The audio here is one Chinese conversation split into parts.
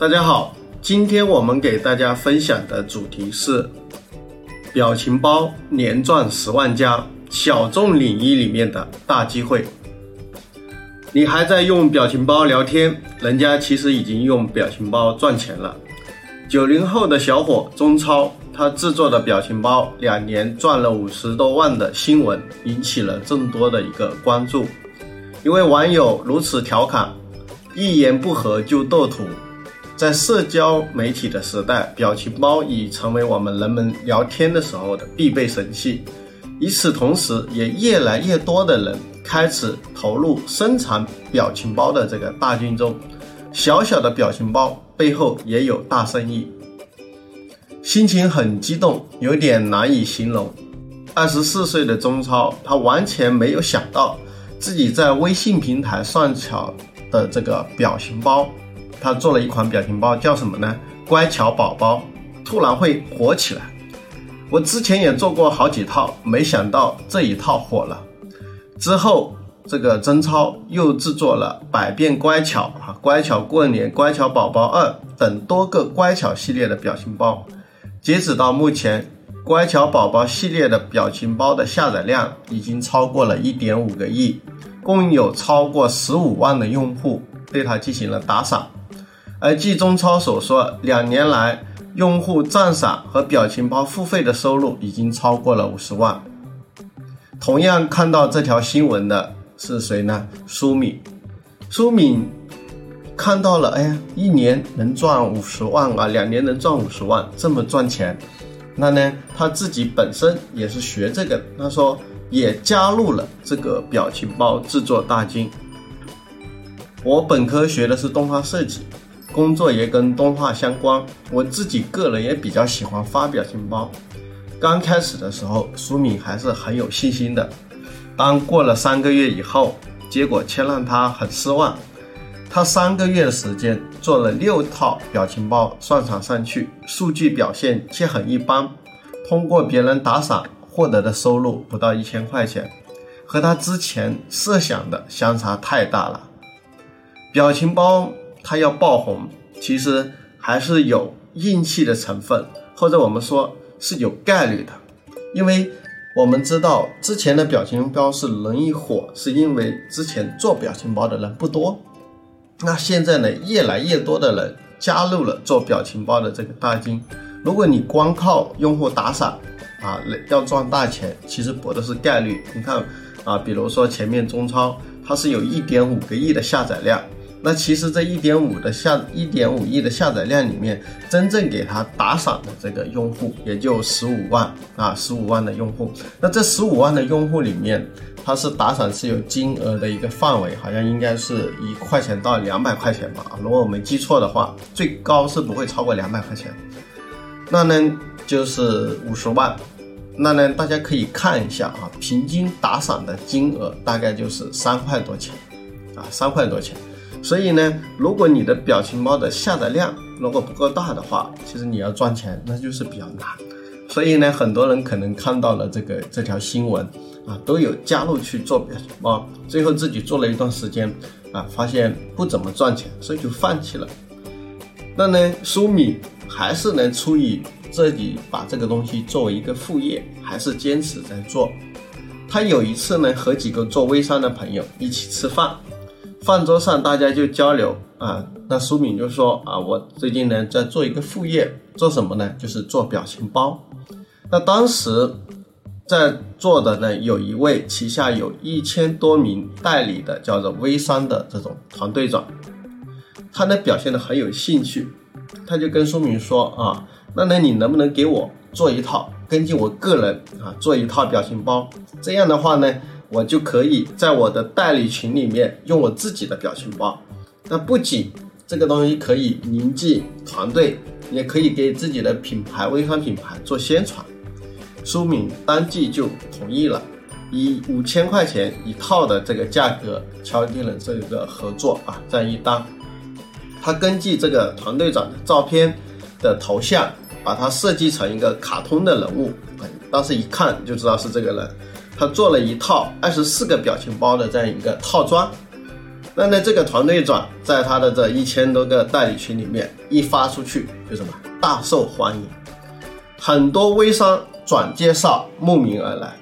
大家好，今天我们给大家分享的主题是表情包年赚十万加，小众领域里面的大机会。你还在用表情包聊天，人家其实已经用表情包赚钱了。九零后的小伙中超，他制作的表情包两年赚了五十多万的新闻，引起了众多的一个关注。一位网友如此调侃：“一言不合就斗图。”在社交媒体的时代，表情包已成为我们人们聊天的时候的必备神器。与此同时，也越来越多的人开始投入生产表情包的这个大军中。小小的表情包背后也有大生意，心情很激动，有点难以形容。二十四岁的中超，他完全没有想到自己在微信平台上巧的这个表情包。他做了一款表情包，叫什么呢？乖巧宝宝，突然会火起来。我之前也做过好几套，没想到这一套火了。之后，这个曾超又制作了百变乖巧啊、乖巧过年、乖巧宝宝二等多个乖巧系列的表情包。截止到目前，乖巧宝宝系列的表情包的下载量已经超过了一点五个亿，共有超过十五万的用户对他进行了打赏。而据中超所说，两年来用户赞赏和表情包付费的收入已经超过了五十万。同样看到这条新闻的是谁呢？苏敏。苏敏看到了，哎呀，一年能赚五十万啊，两年能赚五十万，这么赚钱。那呢，他自己本身也是学这个，他说也加入了这个表情包制作大军。我本科学的是动画设计。工作也跟动画相关，我自己个人也比较喜欢发表情包。刚开始的时候，苏敏还是很有信心的。当过了三个月以后，结果却让他很失望。他三个月的时间做了六套表情包上传上去，数据表现却很一般。通过别人打赏获得的收入不到一千块钱，和他之前设想的相差太大了。表情包。它要爆红，其实还是有运气的成分，或者我们说是有概率的，因为我们知道之前的表情包是容易火，是因为之前做表情包的人不多，那现在呢，越来越多的人加入了做表情包的这个大军。如果你光靠用户打赏啊，要赚大钱，其实搏的是概率。你看啊，比如说前面中超，它是有一点五个亿的下载量。那其实这一点五的下一点五亿的下载量里面，真正给他打赏的这个用户也就十五万啊，十五万的用户。那这十五万的用户里面，他是打赏是有金额的一个范围，好像应该是一块钱到两百块钱吧。如果我没记错的话，最高是不会超过两百块钱。那呢就是五十万。那呢大家可以看一下啊，平均打赏的金额大概就是三块多钱啊，三块多钱。所以呢，如果你的表情包的下载量如果不够大的话，其实你要赚钱那就是比较难。所以呢，很多人可能看到了这个这条新闻啊，都有加入去做表情包，最后自己做了一段时间啊，发现不怎么赚钱，所以就放弃了。那呢，苏米还是能出于自己把这个东西作为一个副业，还是坚持在做。他有一次呢，和几个做微商的朋友一起吃饭。饭桌上大家就交流啊，那苏敏就说啊，我最近呢在做一个副业，做什么呢？就是做表情包。那当时在做的呢，有一位旗下有一千多名代理的叫做微商的这种团队长，他呢表现的很有兴趣，他就跟苏敏说啊，那那你能不能给我做一套，根据我个人啊做一套表情包？这样的话呢。我就可以在我的代理群里面用我自己的表情包。那不仅这个东西可以凝聚团队，也可以给自己的品牌微商品牌做宣传。苏敏当即就同意了，以五千块钱一套的这个价格敲定了这个合作啊，这样一单。他根据这个团队长的照片的头像，把它设计成一个卡通的人物，当时一看就知道是这个人。他做了一套二十四个表情包的这样一个套装。那呢，这个团队长在他的这一千多个代理群里面一发出去，就什么大受欢迎，很多微商转介绍慕名而来，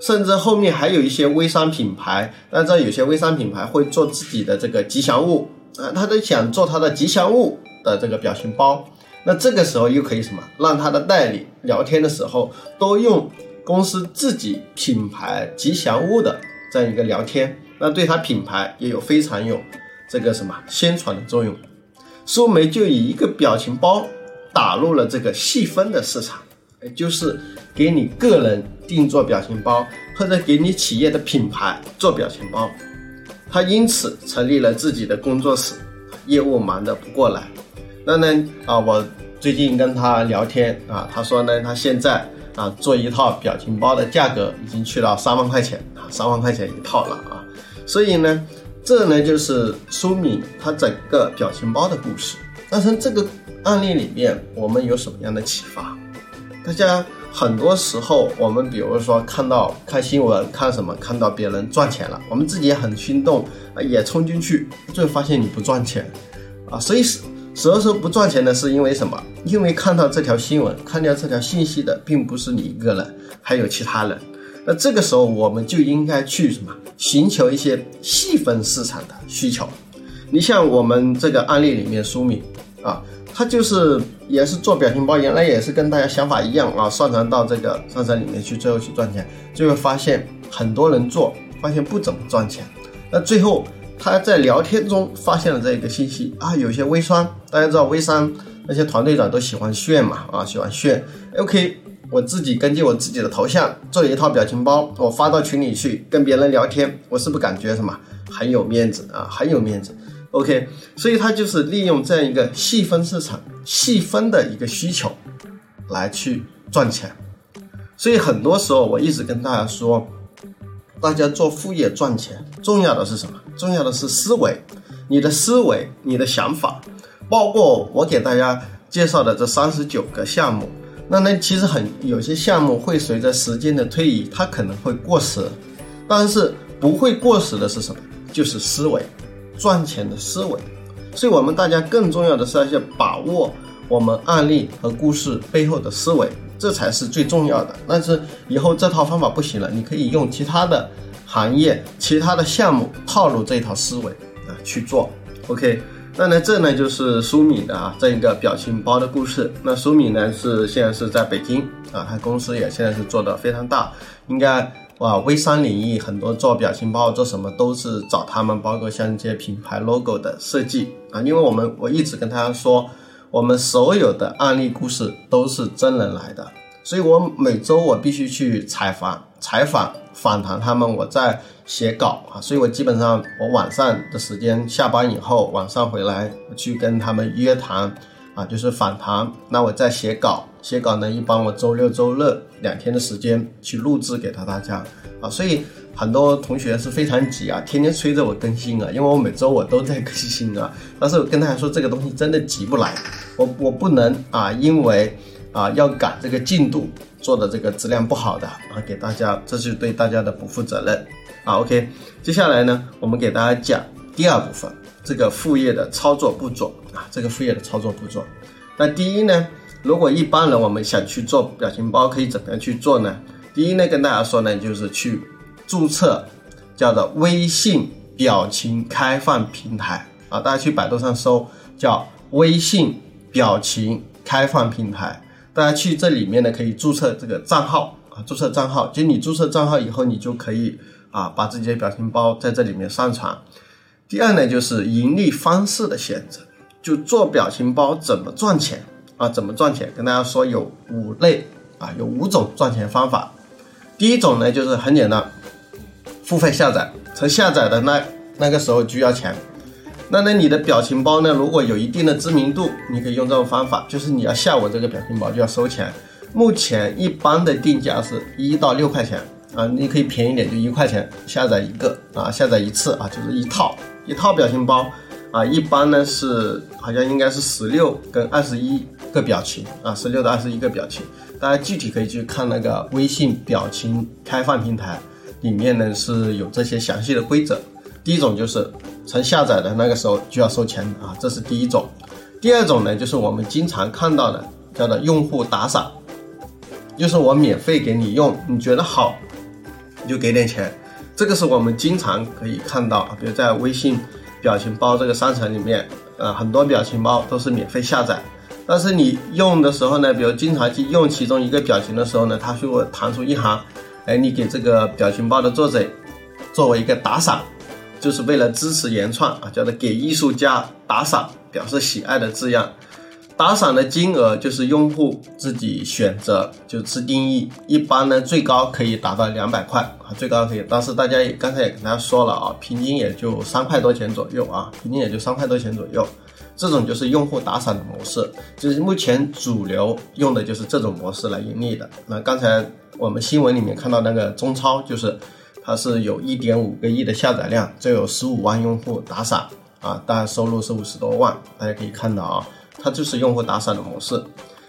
甚至后面还有一些微商品牌，但这有些微商品牌会做自己的这个吉祥物。啊，他都想做他的吉祥物的这个表情包，那这个时候又可以什么？让他的代理聊天的时候都用公司自己品牌吉祥物的这样一个聊天，那对他品牌也有非常有这个什么宣传的作用。苏梅就以一个表情包打入了这个细分的市场，也就是给你个人定做表情包，或者给你企业的品牌做表情包。他因此成立了自己的工作室，业务忙得不过来。那呢啊，我最近跟他聊天啊，他说呢，他现在啊做一套表情包的价格已经去到三万块钱啊，三万块钱一套了啊。所以呢，这呢就是苏敏他整个表情包的故事。但是这个案例里面，我们有什么样的启发？大家？很多时候，我们比如说看到看新闻，看什么，看到别人赚钱了，我们自己也很心动啊，也冲进去，最后发现你不赚钱，啊，所以是是什么时候不赚钱呢？是因为什么？因为看到这条新闻，看到这条信息的并不是你一个人，还有其他人。那这个时候，我们就应该去什么？寻求一些细分市场的需求。你像我们这个案例里面，书敏啊。他就是也是做表情包，原来也是跟大家想法一样啊，上传到这个商城里面去，最后去赚钱，最后发现很多人做，发现不怎么赚钱。那最后他在聊天中发现了这一个信息啊，有些微商，大家知道微商那些团队长都喜欢炫嘛啊，喜欢炫。OK，我自己根据我自己的头像做一套表情包，我发到群里去跟别人聊天，我是不是感觉什么很有面子啊，很有面子。OK，所以他就是利用这样一个细分市场、细分的一个需求来去赚钱。所以很多时候我一直跟大家说，大家做副业赚钱，重要的是什么？重要的是思维，你的思维、你的想法，包括我给大家介绍的这三十九个项目。那那其实很有些项目会随着时间的推移，它可能会过时，但是不会过时的是什么？就是思维。赚钱的思维，所以我们大家更重要的是要去把握我们案例和故事背后的思维，这才是最重要的。但是以后这套方法不行了，你可以用其他的行业、其他的项目套路这一套思维啊去做。OK，那呢这呢就是苏敏的啊这一个表情包的故事。那苏敏呢是现在是在北京啊，他公司也现在是做的非常大，应该。哇，微商领域很多做表情包做什么都是找他们，包括像一些品牌 logo 的设计啊。因为我们我一直跟他说，我们所有的案例故事都是真人来的，所以我每周我必须去采访、采访、访谈他们，我在写稿啊。所以我基本上我晚上的时间下班以后，晚上回来去跟他们约谈。啊，就是访谈。那我在写稿，写稿呢，一般我周六周日两天的时间去录制给到大家啊。所以很多同学是非常急啊，天天催着我更新啊，因为我每周我都在更新啊。但是我跟大家说，这个东西真的急不来，我我不能啊，因为啊要赶这个进度，做的这个质量不好的啊，给大家这是对大家的不负责任啊。OK，接下来呢，我们给大家讲第二部分。这个副业的操作步骤啊，这个副业的操作步骤。那第一呢，如果一般人我们想去做表情包，可以怎么样去做呢？第一呢，跟大家说呢，就是去注册叫做微信表情开放平台啊，大家去百度上搜叫微信表情开放平台，大家去这里面呢可以注册这个账号啊，注册账号，就你注册账号以后，你就可以啊把自己的表情包在这里面上传。第二呢，就是盈利方式的选择，就做表情包怎么赚钱啊？怎么赚钱？跟大家说有五类啊，有五种赚钱方法。第一种呢，就是很简单，付费下载，从下载的那那个时候就要钱。那那，你的表情包呢，如果有一定的知名度，你可以用这种方法，就是你要下我这个表情包就要收钱。目前一般的定价是一到六块钱啊，你可以便宜点，就一块钱下载一个啊，下载一次啊，就是一套一套表情包啊，一般呢是好像应该是十六跟二十一个表情啊，十六到二十一个表情，大家具体可以去看那个微信表情开放平台里面呢是有这些详细的规则。第一种就是从下载的那个时候就要收钱啊，这是第一种。第二种呢，就是我们经常看到的叫做用户打赏，就是我免费给你用，你觉得好，你就给点钱。这个是我们经常可以看到，比如在微信表情包这个商城里面，呃，很多表情包都是免费下载，但是你用的时候呢，比如经常去用其中一个表情的时候呢，它就会弹出一行，哎，你给这个表情包的作者作为一个打赏。就是为了支持原创啊，叫做给艺术家打赏，表示喜爱的字样。打赏的金额就是用户自己选择，就自定义。一般呢，最高可以达到两百块啊，最高可以。但是大家也刚才也跟大家说了啊，平均也就三块多钱左右啊，平均也就三块多钱左右。这种就是用户打赏的模式，就是目前主流用的就是这种模式来盈利的。那刚才我们新闻里面看到那个中超就是。它是有一点五个亿的下载量，就有十五万用户打赏啊，大概收入是五十多万。大家可以看到啊，它就是用户打赏的模式。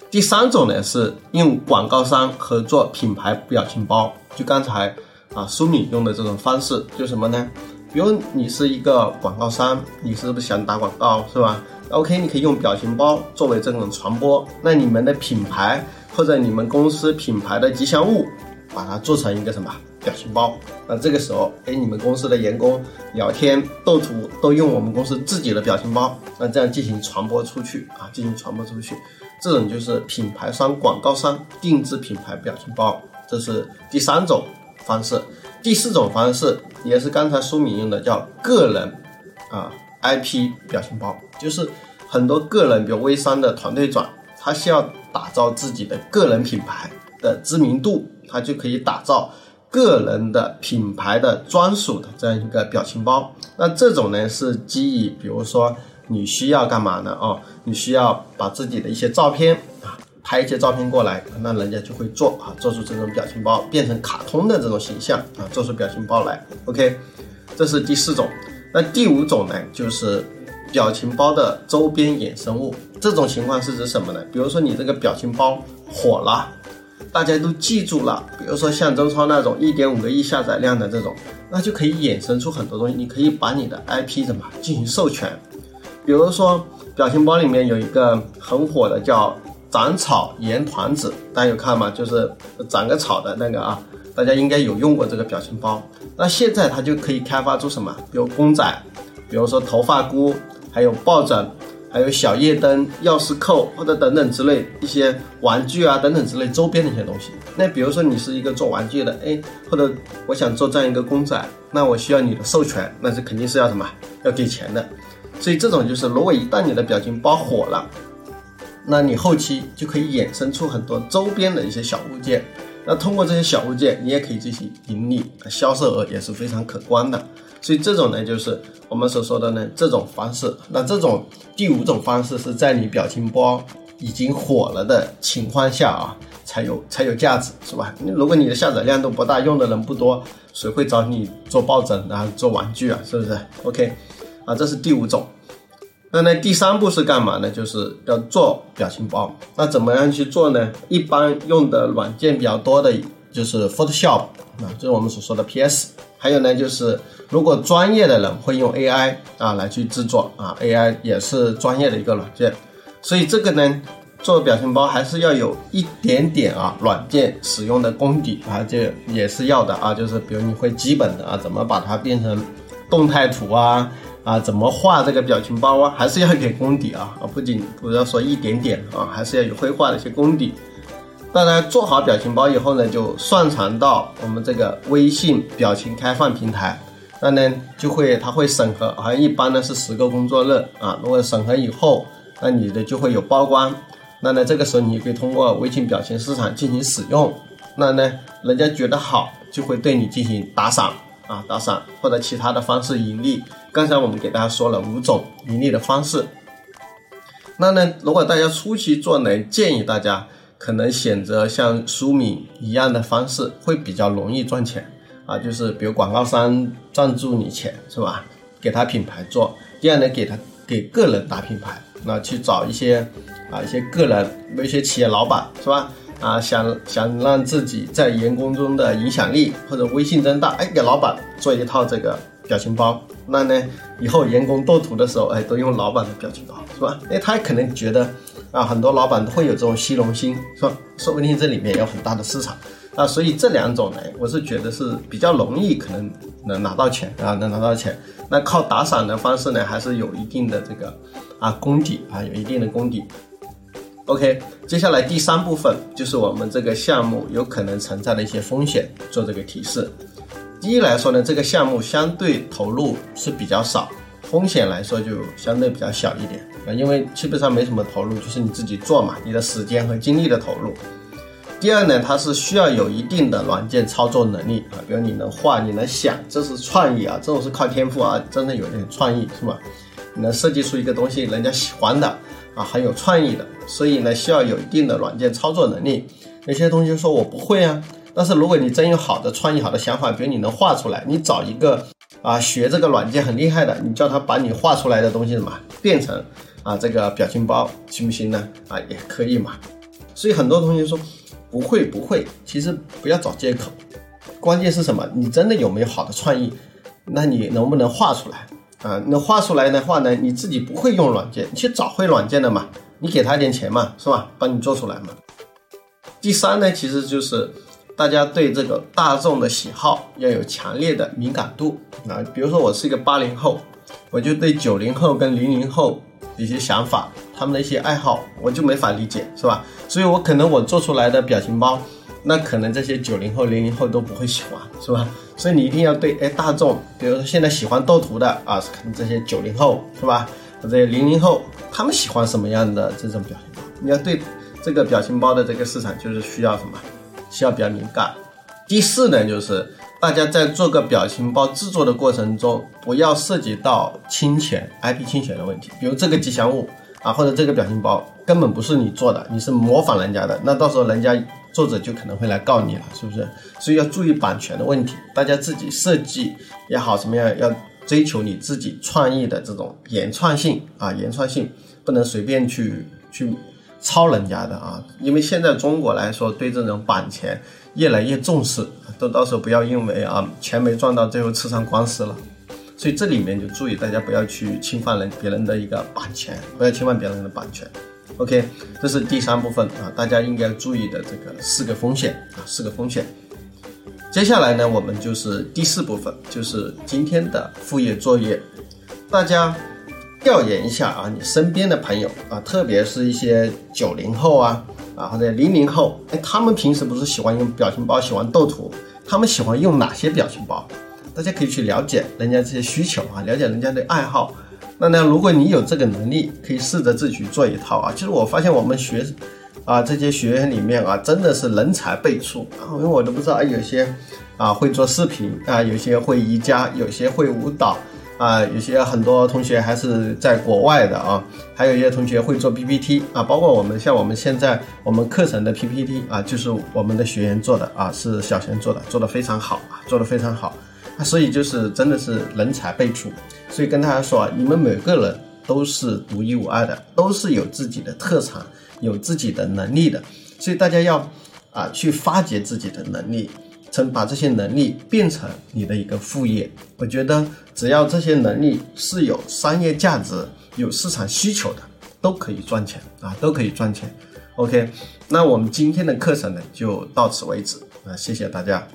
第三种呢是用广告商合作品牌表情包，就刚才啊苏敏用的这种方式，就什么呢？比如你是一个广告商，你是不是想打广告是吧？OK，你可以用表情包作为这种传播，那你们的品牌或者你们公司品牌的吉祥物，把它做成一个什么？表情包，那这个时候，哎，你们公司的员工聊天斗图都用我们公司自己的表情包，那这样进行传播出去啊，进行传播出去，这种就是品牌商、广告商定制品牌表情包，这是第三种方式。第四种方式也是刚才苏敏用的，叫个人啊 IP 表情包，就是很多个人，比如微商的团队转，他需要打造自己的个人品牌的知名度，他就可以打造。个人的品牌的专属的这样一个表情包，那这种呢是基于，比如说你需要干嘛呢？哦，你需要把自己的一些照片啊，拍一些照片过来，那人家就会做啊，做出这种表情包，变成卡通的这种形象啊，做出表情包来。OK，这是第四种。那第五种呢，就是表情包的周边衍生物。这种情况是指什么呢？比如说你这个表情包火了。大家都记住了，比如说像周超那种一点五个亿下载量的这种，那就可以衍生出很多东西。你可以把你的 IP 怎么进行授权？比如说表情包里面有一个很火的叫长草盐团子，大家有看吗？就是长个草的那个啊，大家应该有用过这个表情包。那现在它就可以开发出什么？比如公仔，比如说头发箍，还有抱枕。还有小夜灯、钥匙扣或者等等之类一些玩具啊等等之类周边的一些东西。那比如说你是一个做玩具的，哎，或者我想做这样一个公仔，那我需要你的授权，那是肯定是要什么？要给钱的。所以这种就是，如果一旦你的表情包火了，那你后期就可以衍生出很多周边的一些小物件。那通过这些小物件，你也可以进行盈利，销售额也是非常可观的。所以这种呢，就是我们所说的呢这种方式。那这种第五种方式是在你表情包已经火了的情况下啊，才有才有价值，是吧？如果你的下载量都不大，用的人不多，谁会找你做抱枕啊、做玩具啊？是不是？OK，啊，这是第五种。那那，第三步是干嘛呢？就是要做表情包。那怎么样去做呢？一般用的软件比较多的就是 Photoshop 啊，就是我们所说的 PS。还有呢，就是如果专业的人会用 AI 啊来去制作啊，AI 也是专业的一个软件，所以这个呢，做表情包还是要有一点点啊软件使用的功底啊，这也是要的啊，就是比如你会基本的啊，怎么把它变成动态图啊啊，怎么画这个表情包啊，还是要一点功底啊啊，不仅不要说一点点啊，还是要有绘画的一些功底。当然，做好表情包以后呢，就上传到我们这个微信表情开放平台，那呢就会它会审核，好像一般呢是十个工作日啊。如果审核以后，那你的就会有曝光，那呢这个时候你可以通过微信表情市场进行使用，那呢人家觉得好，就会对你进行打赏啊，打赏或者其他的方式盈利。刚才我们给大家说了五种盈利的方式。那呢，如果大家初期做呢，建议大家可能选择像书敏一样的方式，会比较容易赚钱啊。就是比如广告商赞助你钱是吧？给他品牌做，第二呢，给他给个人打品牌，那去找一些啊一些个人，有一些企业老板是吧？啊，想想让自己在员工中的影响力或者威信增大，哎，给老板做一套这个表情包，那呢，以后员工斗图的时候，哎，都用老板的表情包，是吧？哎，他可能觉得啊，很多老板都会有这种虚荣心，说说不定这里面有很大的市场啊，所以这两种呢，我是觉得是比较容易可能能拿到钱啊，能拿到钱。那靠打赏的方式呢，还是有一定的这个啊功底啊，有一定的功底。OK，接下来第三部分就是我们这个项目有可能存在的一些风险，做这个提示。第一来说呢，这个项目相对投入是比较少，风险来说就相对比较小一点啊，因为基本上没什么投入，就是你自己做嘛，你的时间和精力的投入。第二呢，它是需要有一定的软件操作能力啊，比如你能画，你能想，这是创意啊，这种是靠天赋啊，真的有点创意是吧？你能设计出一个东西，人家喜欢的。啊，很有创意的，所以呢，需要有一定的软件操作能力。有些同学说我不会啊，但是如果你真有好的创意、好的想法，比如你能画出来，你找一个啊学这个软件很厉害的，你叫他把你画出来的东西什么变成啊这个表情包，行不行呢？啊，也可以嘛。所以很多同学说不会不会，其实不要找借口，关键是什么？你真的有没有好的创意？那你能不能画出来？啊，那画出来的话呢，你自己不会用软件，你去找会软件的嘛，你给他点钱嘛，是吧？帮你做出来嘛。第三呢，其实就是大家对这个大众的喜好要有强烈的敏感度啊。比如说我是一个八零后，我就对九零后跟零零后一些想法，他们的一些爱好，我就没法理解，是吧？所以我可能我做出来的表情包。那可能这些九零后、零零后都不会喜欢，是吧？所以你一定要对哎大众，比如说现在喜欢斗图的啊，可能这些九零后是吧？这些零零后，他们喜欢什么样的这种表情包？你要对这个表情包的这个市场就是需要什么？需要比较敏感。第四呢，就是大家在做个表情包制作的过程中，不要涉及到侵权、IP 侵权的问题，比如这个吉祥物啊，或者这个表情包根本不是你做的，你是模仿人家的，那到时候人家。作者就可能会来告你了，是不是？所以要注意版权的问题。大家自己设计也好，什么样要追求你自己创意的这种原创性啊，原创性不能随便去去抄人家的啊。因为现在中国来说，对这种版权越来越重视，都到时候不要因为啊钱没赚到，最后吃上官司了。所以这里面就注意，大家不要去侵犯人别人的一个版权，不要侵犯别人的版权。OK，这是第三部分啊，大家应该注意的这个四个风险啊，四个风险。接下来呢，我们就是第四部分，就是今天的副业作业。大家调研一下啊，你身边的朋友啊，特别是一些九零后啊啊或者零零后，哎，他们平时不是喜欢用表情包，喜欢斗图，他们喜欢用哪些表情包？大家可以去了解人家这些需求啊，了解人家的爱好。那呢，如果你有这个能力，可以试着自己去做一套啊。其实我发现我们学，啊这些学员里面啊，真的是人才辈出啊。因为我都不知道，有些啊会做视频啊，有些会瑜伽，有些会舞蹈啊，有些很多同学还是在国外的啊，还有一些同学会做 PPT 啊，包括我们像我们现在我们课程的 PPT 啊，就是我们的学员做的啊，是小贤做的，做的非常好啊，做的非常好啊。所以就是真的是人才辈出，所以跟大家说啊，你们每个人都是独一无二的，都是有自己的特长，有自己的能力的，所以大家要啊去发掘自己的能力，曾把这些能力变成你的一个副业。我觉得只要这些能力是有商业价值、有市场需求的，都可以赚钱啊，都可以赚钱。OK，那我们今天的课程呢就到此为止啊，谢谢大家。